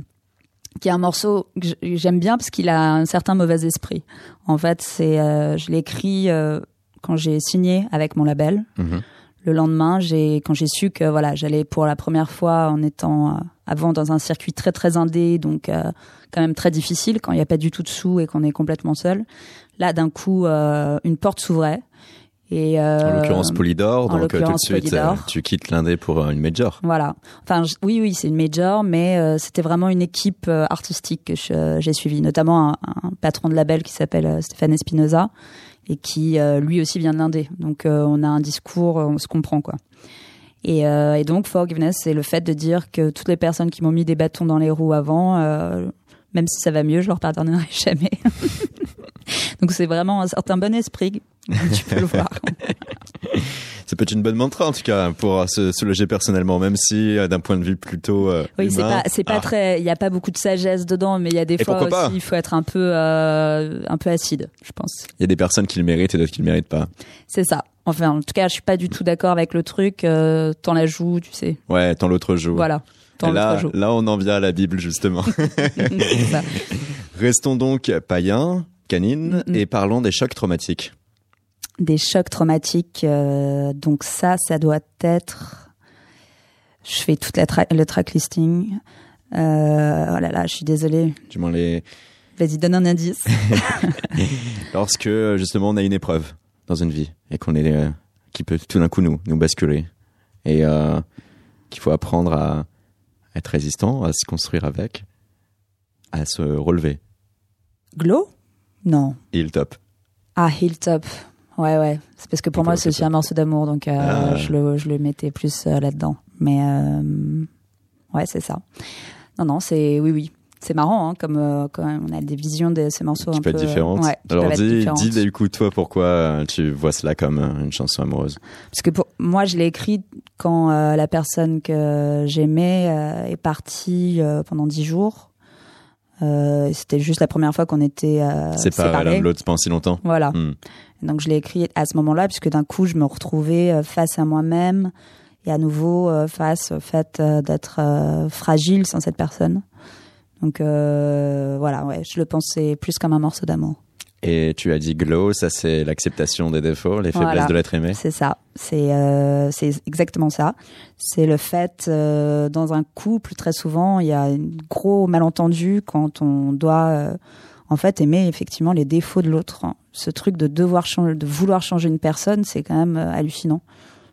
qui est un morceau que j'aime bien parce qu'il a un certain mauvais esprit. En fait, c'est euh, je l'ai écrit euh, quand j'ai signé avec mon label. Mhm. Le lendemain, j'ai quand j'ai su que voilà, j'allais pour la première fois en étant euh, avant dans un circuit très très indé, donc euh, quand même très difficile quand il n'y a pas du tout de sous et qu'on est complètement seul. Là, d'un coup, euh, une porte s'ouvrait. Et En euh, l'occurrence Polydor, en donc euh, tout de suite Polydor. euh, tu quittes l'indé pour euh, une major. Voilà. Enfin, je- oui, oui, c'est une major, mais euh, c'était vraiment une équipe artistique que j'ai suivie, notamment un, un patron de label qui s'appelle Stéphane Espinoza et qui euh, lui aussi vient de l'Indé. Donc euh, on a un discours, on se comprend quoi. Et, euh, et donc forgiveness, c'est le fait de dire que toutes les personnes qui m'ont mis des bâtons dans les roues avant, euh, même si ça va mieux, je leur pardonnerai jamais. donc c'est vraiment un certain bon esprit, tu peux le voir. Ça peut être une bonne mantra en tout cas pour euh, se, loger personnellement, même si d'un point de vue plutôt euh, Oui, c'est pas, c'est pas ah, très, il y a pas beaucoup de sagesse dedans, mais il y a des Et fois aussi, il faut être un peu, euh, un peu acide, je pense. Il y a des personnes qui le méritent et d'autres qui le méritent pas. C'est ça. Enfin, en tout cas, je suis pas du tout d'accord avec le truc. Euh, T'en la joues, tu sais. Ouais, tant l'autre joue. Voilà. Tant Et là, joue. là, on en vient à la Bible justement. Restons donc païens, canines, Mm, et parlons des chocs traumatiques. Des chocs traumatiques. euh, donc ça, ça doit être. Je fais toute la tra- le track listing. Euh, oh là là, je suis désolée. Du moins les, Vas-y, donne un indice. lorsque justement on a une épreuve dans une vie et qu'on est, euh, qui peut tout d'un coup nous, nous basculer et euh, qu'il faut apprendre à être résistant, à se construire avec, à se relever. Glow? Non. Hilltop. Ah, Hilltop. Ouais, ouais. C'est parce que pour On moi, c'est aussi un morceau d'amour, donc euh, Ah. je, le, je le mettais plus là-dedans. Mais ouais, c'est ça. Non, non, c'est oui, oui. C'est marrant, hein, comme euh, quand on a des visions de ces morceaux Qui un peu. être. Ouais, qui Alors être dis, différentes. dis du coup toi pourquoi euh, tu vois cela comme euh, une chanson amoureuse? Parce que pour moi, je l'ai écrit quand euh, la personne que j'aimais euh, est partie euh, pendant dix jours. Euh, C'était juste la première fois qu'on était euh, C'est pas l'un séparés. de l'autre pendant si longtemps? Voilà. Hmm. Donc je l'ai écrit à ce moment-là, puisque d'un coup, je me retrouvais euh, face à moi-même et à nouveau euh, face au fait euh, d'être euh, fragile sans cette personne. Donc euh, voilà, ouais, je le pensais plus comme un morceau d'amour. Et tu as dit glow, ça c'est l'acceptation des défauts, les Voilà. faiblesses de l'être aimé. C'est ça, c'est euh, c'est exactement ça. C'est le fait euh, dans un couple très souvent il y a un gros malentendu quand on doit euh, en fait aimer effectivement les défauts de l'autre. Ce truc de devoir changer, de vouloir changer une personne, c'est quand même euh, hallucinant,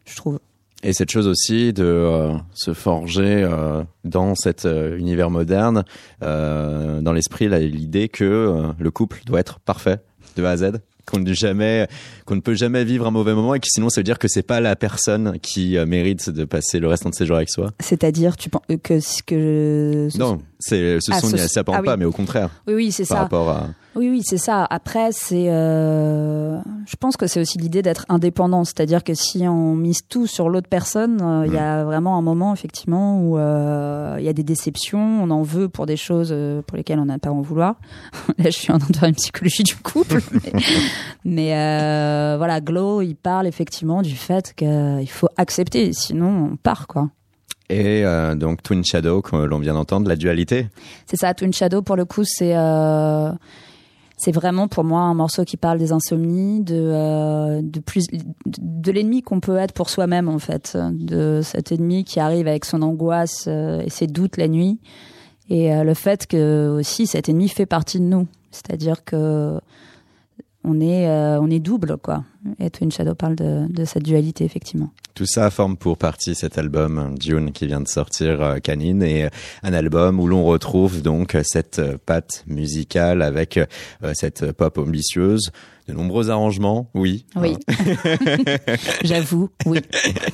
je trouve. Et cette chose aussi de euh, se forger euh, dans cet euh, univers moderne, dans l'esprit, l'idée que le couple doit être parfait de A à Z. qu'on ne jamais, qu'on ne peut jamais vivre un mauvais moment et que sinon ça veut dire que c'est pas la personne qui mérite de passer le restant de ses jours avec soi. C'est-à-dire, tu penses que que non, c'est ce ah, sont ce- ça apporte ah oui. pas, mais au contraire oui, oui, c'est par ça. rapport à. Oui, oui, c'est ça. Après, c'est, euh, je pense que c'est aussi l'idée d'être indépendant, c'est-à-dire que si on mise tout sur l'autre personne, euh, il y a vraiment un moment effectivement où euh, il y a des déceptions, on en veut pour des choses pour lesquelles on n'a pas à en vouloir. Là, je suis en train de faire une psychologie du couple, mais, mais, voilà, Glow, il parle effectivement du fait qu'il faut accepter, sinon on part quoi. Et euh, donc Twin Shadow, que l'on vient d'entendre, la dualité. C'est ça, Twin Shadow, pour le coup, c'est euh, c'est vraiment pour moi un morceau qui parle des insomnies, de euh, plus l'ennemi qu'on peut être pour soi-même en fait, de cet ennemi qui arrive avec son angoisse euh, et ses doutes la nuit, et euh, le fait que aussi cet ennemi fait partie de nous, c'est-à-dire que on est euh, on est double quoi. Et Twin Shadow parle de, de cette dualité effectivement. Tout ça forme pour partie cet album Dune qui vient de sortir euh, Canine et euh, un album où l'on retrouve donc euh, cette patte musicale avec cette pop ambitieuse, de nombreux arrangements, oui, Oui, j'avoue, oui.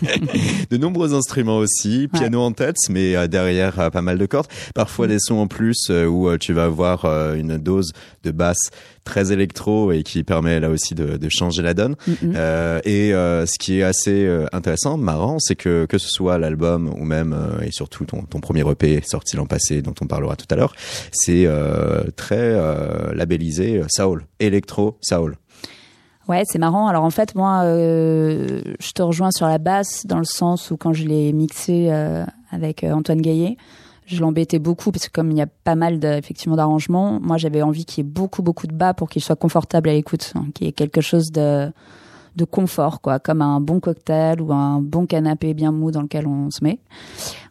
de nombreux instruments aussi, piano en tête, mais euh, derrière euh, pas mal de cordes, parfois Mm. des sons en plus euh, où tu vas avoir une dose de basse très électro et qui permet là aussi de, de changer la donne. Euh, et euh, ce qui est assez intéressant, marrant, c'est que que ce soit l'album ou même euh, et surtout ton, ton premier EP sorti l'an passé, dont on parlera tout à l'heure, c'est très labellisé soul, électro soul. Ouais, c'est marrant. Alors en fait, moi, euh, je te rejoins sur la basse dans le sens où quand je l'ai mixé euh, avec euh, Antoine Gaillet, je l'embêtais beaucoup parce que comme il y a pas mal d'arrangements, moi j'avais envie qu'il y ait beaucoup beaucoup de bas pour qu'il soit confortable à l'écoute, hein, qu'il y ait quelque chose de de confort, quoi, comme un bon cocktail ou un bon canapé bien mou dans lequel on se met.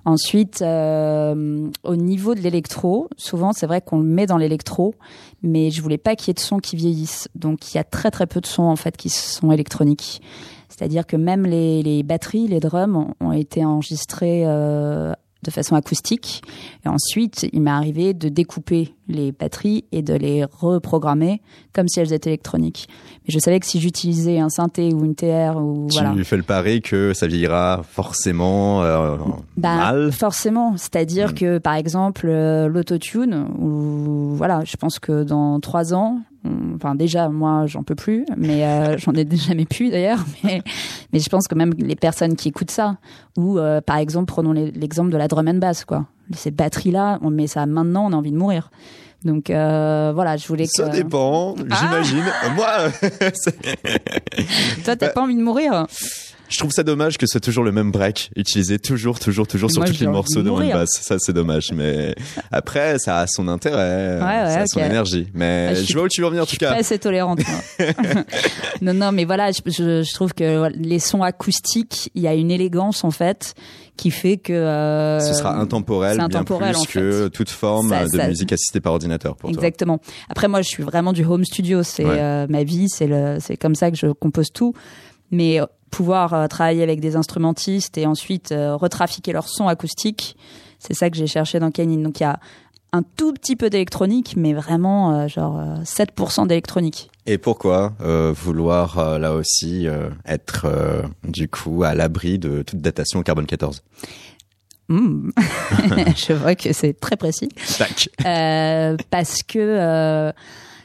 Ensuite, euh, au niveau de l'électro, souvent c'est vrai qu'on le met dans l'électro, mais je voulais pas qu'il y ait de sons qui vieillissent. Donc il y a très très peu de sons en fait qui sont électroniques. C'est-à-dire que même les, batteries, les drums ont, ont été enregistrés euh, de façon acoustique. Et ensuite, il m'est arrivé de découper les batteries et de les reprogrammer comme si elles étaient électroniques. Mais je savais que si j'utilisais un synthé ou une TR ou voilà, Tu fais le pari que ça vieillira forcément euh, bah, mal. Forcément, c'est-à-dire Mm. que par exemple euh, l'autotune, ou voilà, je pense que dans trois ans, on- enfin déjà moi j'en peux plus, mais euh, j'en ai jamais pu d'ailleurs, mais mais je pense que même les personnes qui écoutent ça, ou euh, par exemple prenons l'exemple de la drum and bass quoi, ces batteries là, on met ça maintenant, on a envie de mourir. Donc euh, voilà, je voulais que Ça dépend, Ah j'imagine. Moi, c'est- toi t'as pas envie de mourir? Je trouve ça dommage que ce soit toujours le même break utilisé toujours, toujours, toujours sur tous les morceaux de de one mourir. bass. Ça, c'est dommage. Mais après, ça a son intérêt, Ouais, ouais, ça a son énergie. Mais Ah, je je, suis- vois où tu veux en venir en Je tout suis pas cas. assez tolérante. moi. non, non, mais voilà, je, je, je trouve que voilà, les sons acoustiques, il y a une élégance en fait qui fait que euh, Ce sera intemporel, c'est bien intemporel, plus que fait. toute forme Ça- de ça- musique assistée par ordinateur pour Exactement. Après, moi, je suis vraiment du home studio. C'est Ouais. euh, ma vie. C'est le, c'est comme ça que je compose tout. Mais euh, pouvoir euh, travailler avec des instrumentistes et ensuite euh, retrafiquer leur son acoustique, c'est ça que j'ai cherché dans Canine. Donc il y a un tout petit peu d'électronique, mais vraiment euh, genre euh, 7% d'électronique. Et pourquoi euh, vouloir là aussi être du coup à l'abri de toute datation au carbone 14 Hmm. je vois que c'est très précis. Tac. Parce que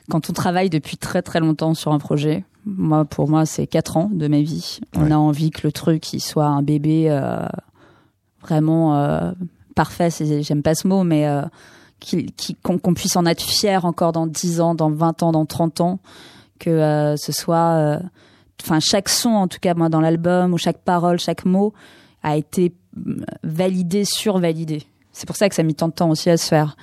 quand on travaille depuis très très longtemps sur un projet, moi pour moi c'est quatre ans de ma vie, on Ouais. a envie que le truc il soit un bébé euh, vraiment euh, parfait. J'aime pas ce mot, mais euh, qu'on puisse en être fier encore dans 10 ans, dans 20 ans, dans 30 ans, que euh, ce soit, euh, enfin chaque son en tout cas moi dans l'album ou chaque parole, chaque mot a été euh, validé, survalidé. C'est pour ça que ça a mis tant de temps aussi à se faire.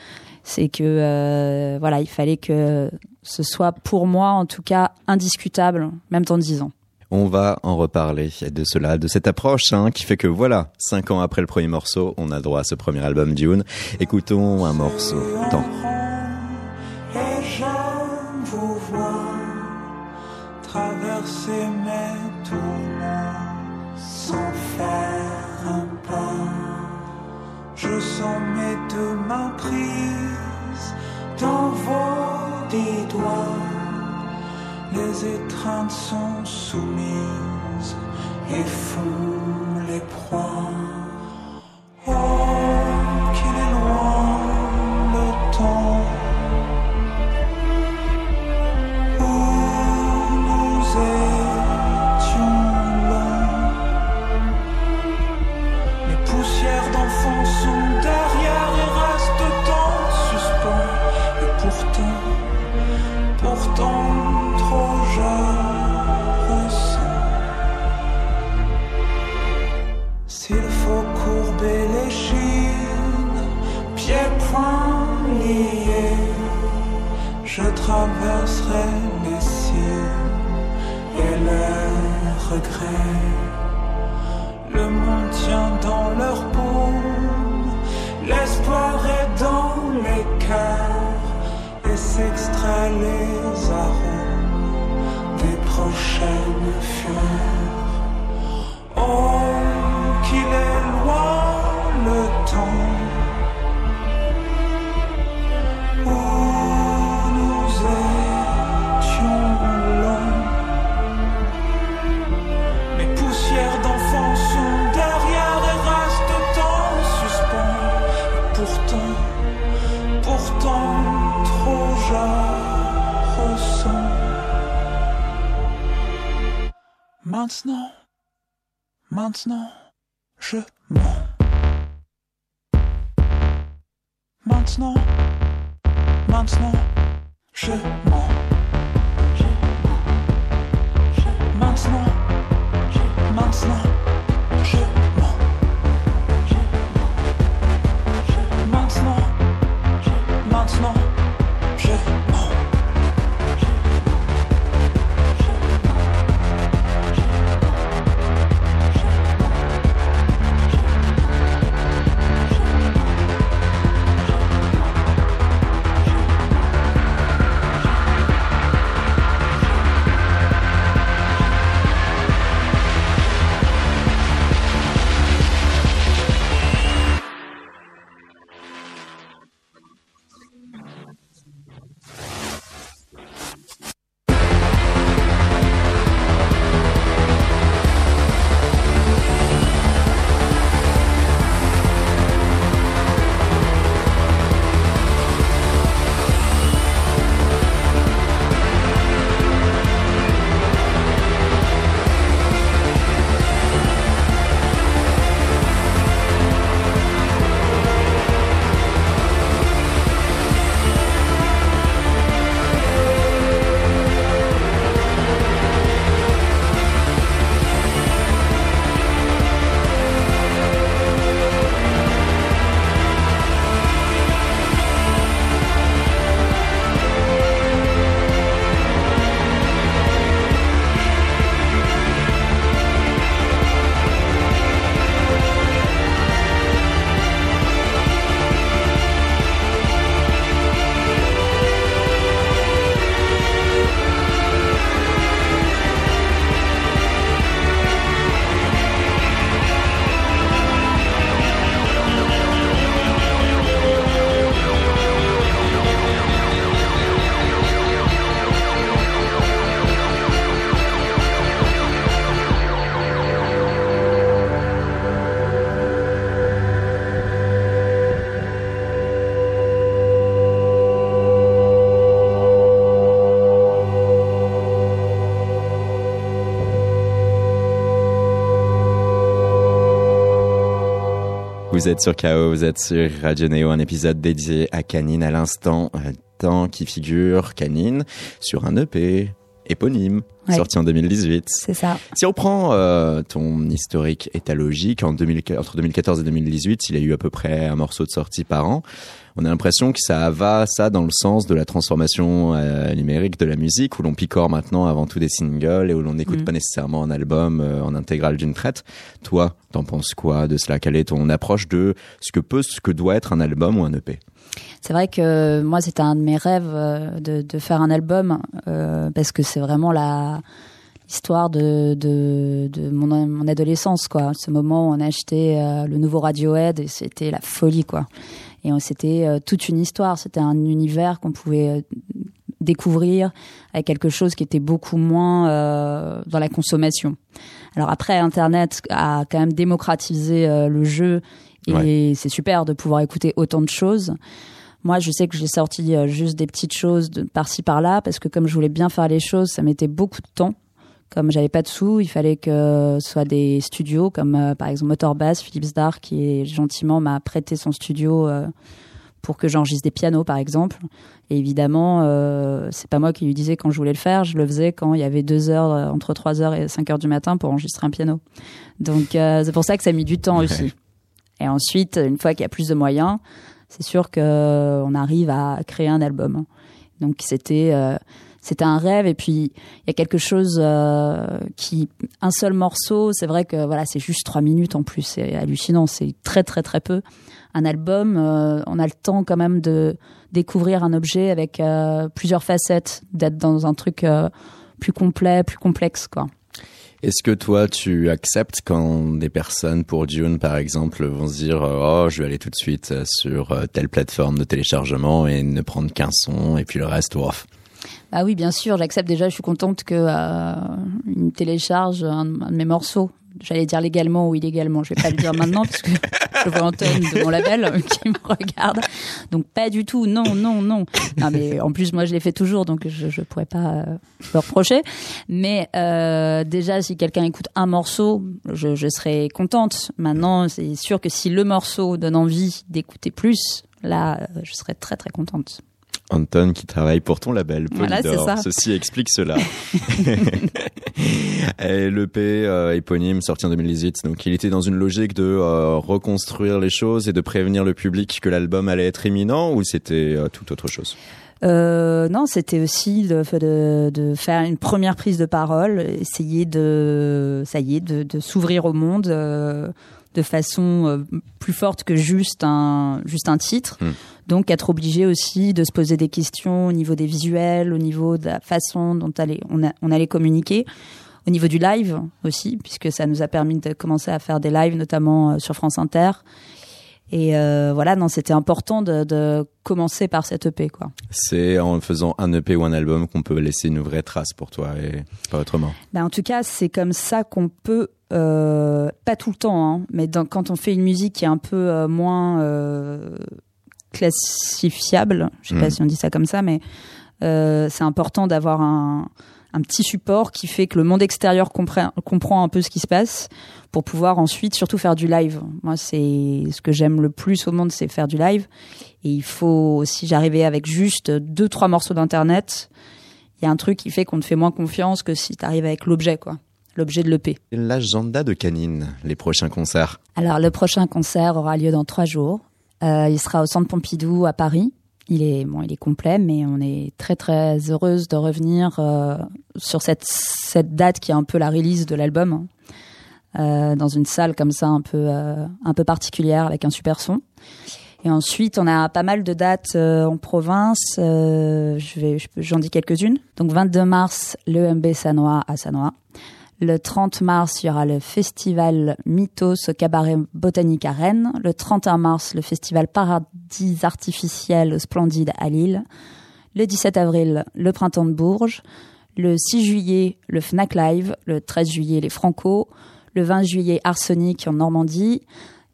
C'est que euh, voilà, il fallait que ce soit pour moi en tout cas indiscutable, même dans 10 ans. On va en reparler de cela, de cette approche hein, qui fait que voilà, cinq ans après le premier morceau, on a droit à ce premier album Dune. Écoutons un morceau. Vos dix doigts. les étreintes sont soumises et font les proies. Oh, traverserai les cieux et les regrets. Le monde tient dans leur paume, l'espoir est dans les cœurs et s'extrait les arômes des prochaines fleurs. Maintenant, maintenant, je mens. Maintenant, maintenant. Vous êtes sur KO, vous êtes sur Radio Néo, un épisode dédié à Canine à l'instant, euh, temps qui figure Canine sur un EP éponyme Ouais. sorti en 2018. C'est ça. Si on prend euh, ton historique étalogique, en 2000 entre 2014 et 2018, il y a eu à peu près un morceau de sortie par an. On a l'impression que ça va, ça, dans le sens de la transformation euh, numérique de la musique, où l'on picore maintenant avant tout des singles et où l'on n'écoute Mm. pas nécessairement un album euh, en intégrale d'une traite. Toi, t'en penses quoi de cela? Quelle est ton approche de ce que peut, ce que doit être un album ou un EP C'est vrai que moi, c'était un de mes rêves euh, de, de faire un album euh, parce que c'est vraiment la l'histoire de, de, de mon, mon adolescence, quoi. Ce moment où on a acheté euh, le nouveau Radiohead et c'était la folie, quoi. Et c'était euh, toute une histoire, c'était un univers qu'on pouvait euh, découvrir à quelque chose qui était beaucoup moins euh, dans la consommation. Alors après, Internet a quand même démocratisé euh, le jeu et c'est super de pouvoir écouter autant de choses. Moi, je sais que j'ai sorti euh, juste des petites choses de par-ci par-là parce que comme je voulais bien faire les choses, ça mettait beaucoup de temps. Comme j'avais pas de sous, il fallait que ce soit des studios comme euh, par exemple Motorbass, Philips Dar qui gentiment m'a prêté son studio euh, pour que j'enregistre des pianos par exemple. Et évidemment, euh, c'est pas moi qui lui disais quand je voulais le faire, je le faisais quand il y avait deux heures entre 3 heures et 5 heures du matin pour enregistrer un piano. Donc c'est pour ça que ça a mis du temps aussi. Et ensuite, une fois qu'il y a plus de moyens, c'est sûr que euh, arrive à créer un album. Donc c'était euh, c'était un rêve et puis il y a quelque chose euh, qui un seul morceau, c'est vrai que voilà, c'est juste trois minutes en plus, c'est hallucinant, c'est très très très peu. Un album, euh, on a le temps quand même de découvrir un objet avec euh, plusieurs facettes, d'être dans un truc euh, plus complet, plus complexe quoi. Est-ce que toi, tu acceptes quand des personnes pour Dune, par exemple, vont se dire euh, oh, je vais aller tout de suite euh, sur euh, telle plateforme de téléchargement et ne prendre qu'un son et puis le reste, ouf. Bah oui, bien sûr, j'accepte déjà. Je suis contente que euh, une télécharge un, un de mes morceaux. J'allais dire légalement ou illégalement. Je vais pas le dire maintenant parce que je vois Antoine de mon label euh, qui me regarde. Donc pas du tout. Non, non, non. Non, mais en plus moi je l'ai fait toujours, donc je je pourrais pas euh, le reprocher. Mais euh, déjà, si quelqu'un écoute un morceau, je, je serais contente. Maintenant, c'est sûr que si le morceau donne envie d'écouter plus, là, euh, je serais très très contente. Anton qui travaille pour ton label Voilà, Polydor. c'est ça. Ceci explique cela. et l'EP euh, éponyme sorti en 2018, donc il était dans une logique de euh, reconstruire les choses et de prévenir le public que l'album allait être imminent ou c'était euh, tout autre chose? Euh, non, c'était aussi de, de, de faire une première prise de parole, essayer de, ça y est, de, de s'ouvrir au monde de façon plus forte que juste un, juste un titre. Hmm. Donc être obligé aussi de se poser des questions au niveau des visuels, au niveau de la façon dont allait, on, a- on allait communiquer, au niveau du live aussi, puisque ça nous a permis de commencer à faire des lives, notamment euh, sur France Inter. Et euh, voilà, non, c'était important de, de commencer par cette EP, quoi. C'est en faisant un EP ou un album qu'on peut laisser une vraie trace pour toi et pas autrement. Ben, en tout cas, c'est comme ça qu'on peut, euh, pas tout le temps, hein, mais dans- quand on fait une musique qui est un peu euh, moins classifiable, je sais pas Mhm. si on dit ça comme ça, mais euh, c'est important d'avoir un, un petit support qui fait que le monde extérieur comprend, comprend un peu ce qui se passe pour pouvoir ensuite surtout faire du live. Moi, c'est ce que j'aime le plus au monde, c'est faire du live. Et il faut, si j'arrivais avec juste deux, trois morceaux d'internet, il y a un truc qui fait qu'on te fait moins confiance que si tu arrives avec l'objet, quoi. L'objet de l'EP. L'agenda de Canine, les prochains concerts. Alors, le prochain concert aura lieu dans trois jours. Euh, il sera au Centre Pompidou à Paris. Il est bon, il est complet, mais on est très très heureuse de revenir euh, sur cette cette date qui est un peu la release de l'album, hein. Euh, dans une salle comme ça un peu euh, un peu particulière avec un super son. Et ensuite, on a pas mal de dates euh, en province. Euh, je vais, j'en dis quelques-unes. Donc, 22 mars, l'EMB Sanois à Sanois. Le 30 mars, il y aura le festival Mythos au cabaret botanique à Rennes. Le 31 mars, le festival Paradis artificiel Splendide à Lille. Le 17 avril, le printemps de Bourges. Le 6 juillet, le Fnac Live. Le 13 juillet, les Franco. Le 20 juillet, Arsenic en Normandie.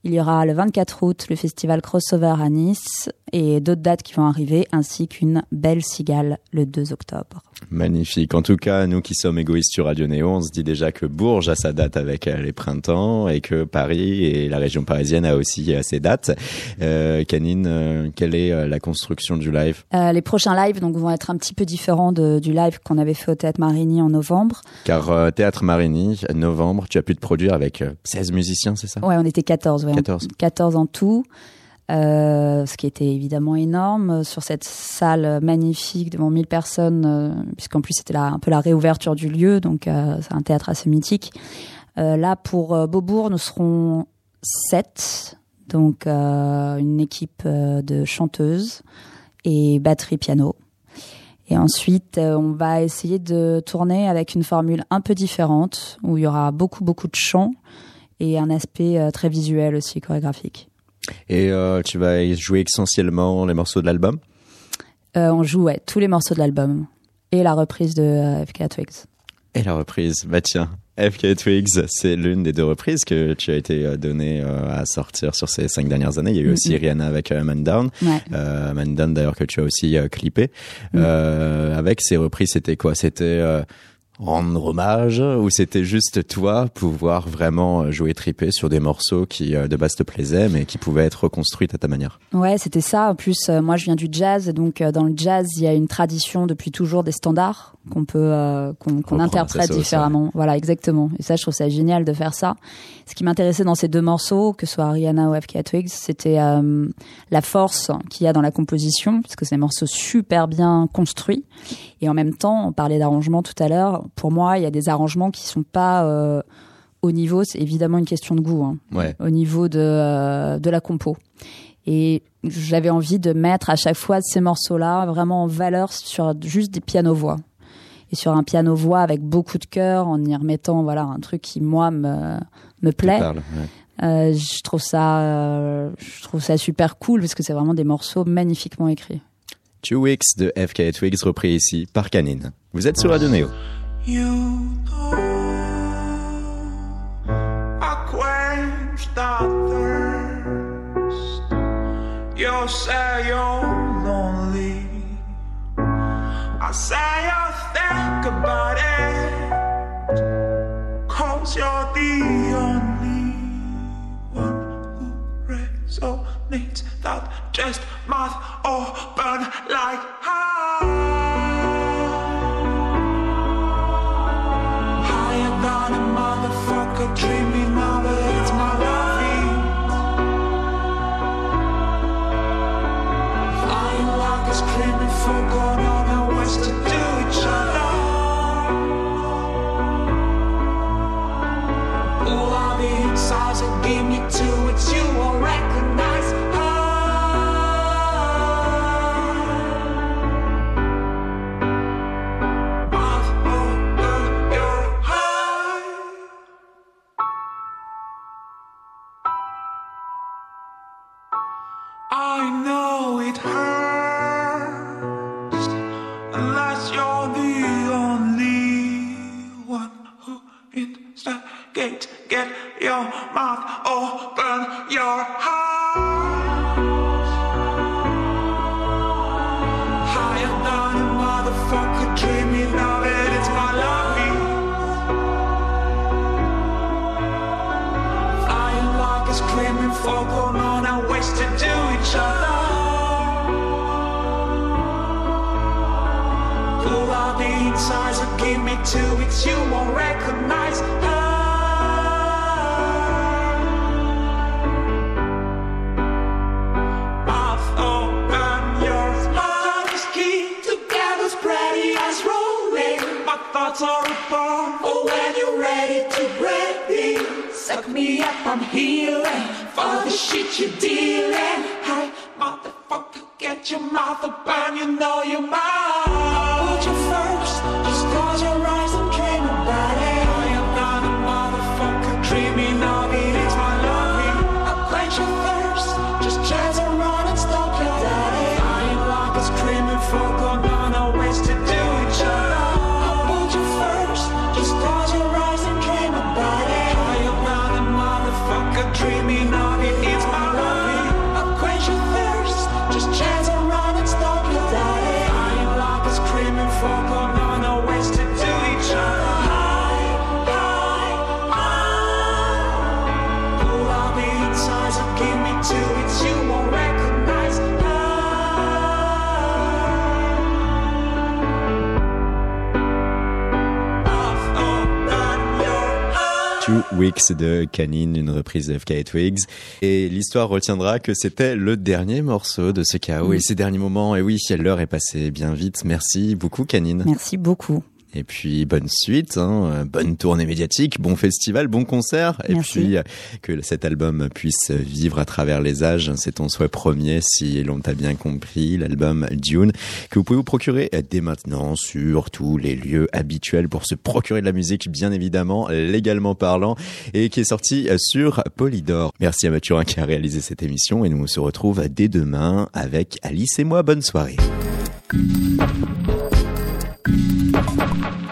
Il y aura le 24 août le festival Crossover à Nice et d'autres dates qui vont arriver, ainsi qu'une belle cigale le 2 octobre. Magnifique. En tout cas, nous qui sommes égoïstes sur Radio Néo, on se dit déjà que Bourges a sa date avec euh, les printemps et que Paris et la région parisienne a aussi ses dates. Euh, Canine, euh, quelle est euh, la construction du live? Euh, les prochains lives donc vont être un petit peu différents de- du live qu'on avait fait au Théâtre Marigny en novembre. Car euh, Théâtre Marigny, novembre, tu as pu te produire avec euh, 16 musiciens, c'est ça? Ouais, on était 14, ouais. 14. 14 en tout. Euh, ce qui était évidemment énorme sur cette salle magnifique devant 1000 personnes, euh, puisqu'en plus c'était un peu la réouverture du lieu, donc euh, c'est un théâtre assez mythique. Euh, là, pour Beaubourg, nous serons 7, donc une équipe de chanteuses et batterie piano. Et ensuite, on va essayer de tourner avec une formule un peu différente, où il y aura beaucoup, beaucoup de chants et un aspect très visuel aussi, chorégraphique. Et euh, tu vas jouer essentiellement les morceaux de l'album? Euh, on joue ouais, tous les morceaux de l'album et la reprise de euh, FK Twigs. Et la reprise, bah tiens, FK Twigs, c'est l'une des deux reprises que tu as été euh, donné à sortir sur ces cinq dernières années. Il y a eu aussi Rihanna avec Man Down. Ouais. Euh, Man Down d'ailleurs que tu as aussi clippé. Euh, avec ces reprises, c'était quoi? C'était rendre hommage ou c'était juste toi pouvoir vraiment jouer triper sur des morceaux qui euh, de base te plaisaient mais qui pouvaient être reconstruits à ta manière? Ouais, c'était ça. En plus, euh, moi, je viens du jazz, et donc euh, dans le jazz, il y a une tradition depuis toujours des standards qu'on peut euh, qu'on interprète différemment. Voilà, exactement. Et ça, je trouve ça génial de faire ça. Ce qui m'intéressait dans ces deux morceaux, que ce soit Ariana ou FK Twigs, c'était euh, la force qu'il y a dans la composition, parce que c'est des morceaux super bien construits. Et en même temps, on parlait d'arrangement tout à l'heure. Pour moi, il y a des arrangements qui sont pas euh, au niveau. C'est évidemment une question de goût. Hein Ouais. au niveau de, euh, de la compo. Et j'avais envie de mettre à chaque fois ces morceaux-là vraiment en valeur sur juste des pianos-voix. Et sur un piano-voix avec beaucoup de cœur, en y remettant voilà un truc qui moi me me plaît. ouais. Euh, je trouve ça euh, je trouve ça super cool parce que c'est vraiment des morceaux magnifiquement écrits. Two Weeks de FK Twigs repris ici par Canine. Vous êtes sur Radio Néo. You know I quenched that thirst. You say you're lonely. I say you think about it. Are apart. Oh, when you're ready to break me, suck me up, I'm healing. For the shit you're dealing. Hey, motherfucker, get your mouth open. You know you're mine. Weeks de Canine, une reprise de FK Twigs. Et l'histoire retiendra que c'était le dernier morceau de ce chaos et ces derniers moments. Et oui, l'heure est passée bien vite. Merci beaucoup Canine. Merci beaucoup. Et puis bonne suite, hein, bonne tournée médiatique, bon festival, bon concert. Et puis que cet album puisse vivre à travers les âges. C'est ton souhait premier, si l'on t'a bien compris, l'album Dune, que vous pouvez vous procurer dès maintenant sur tous les lieux habituels pour se procurer de la musique, bien évidemment, légalement parlant, et qui est sorti sur Polydor. Merci à Mathurin qui a réalisé cette émission et nous on se retrouve dès demain avec Alice et moi. Bonne soirée. thank you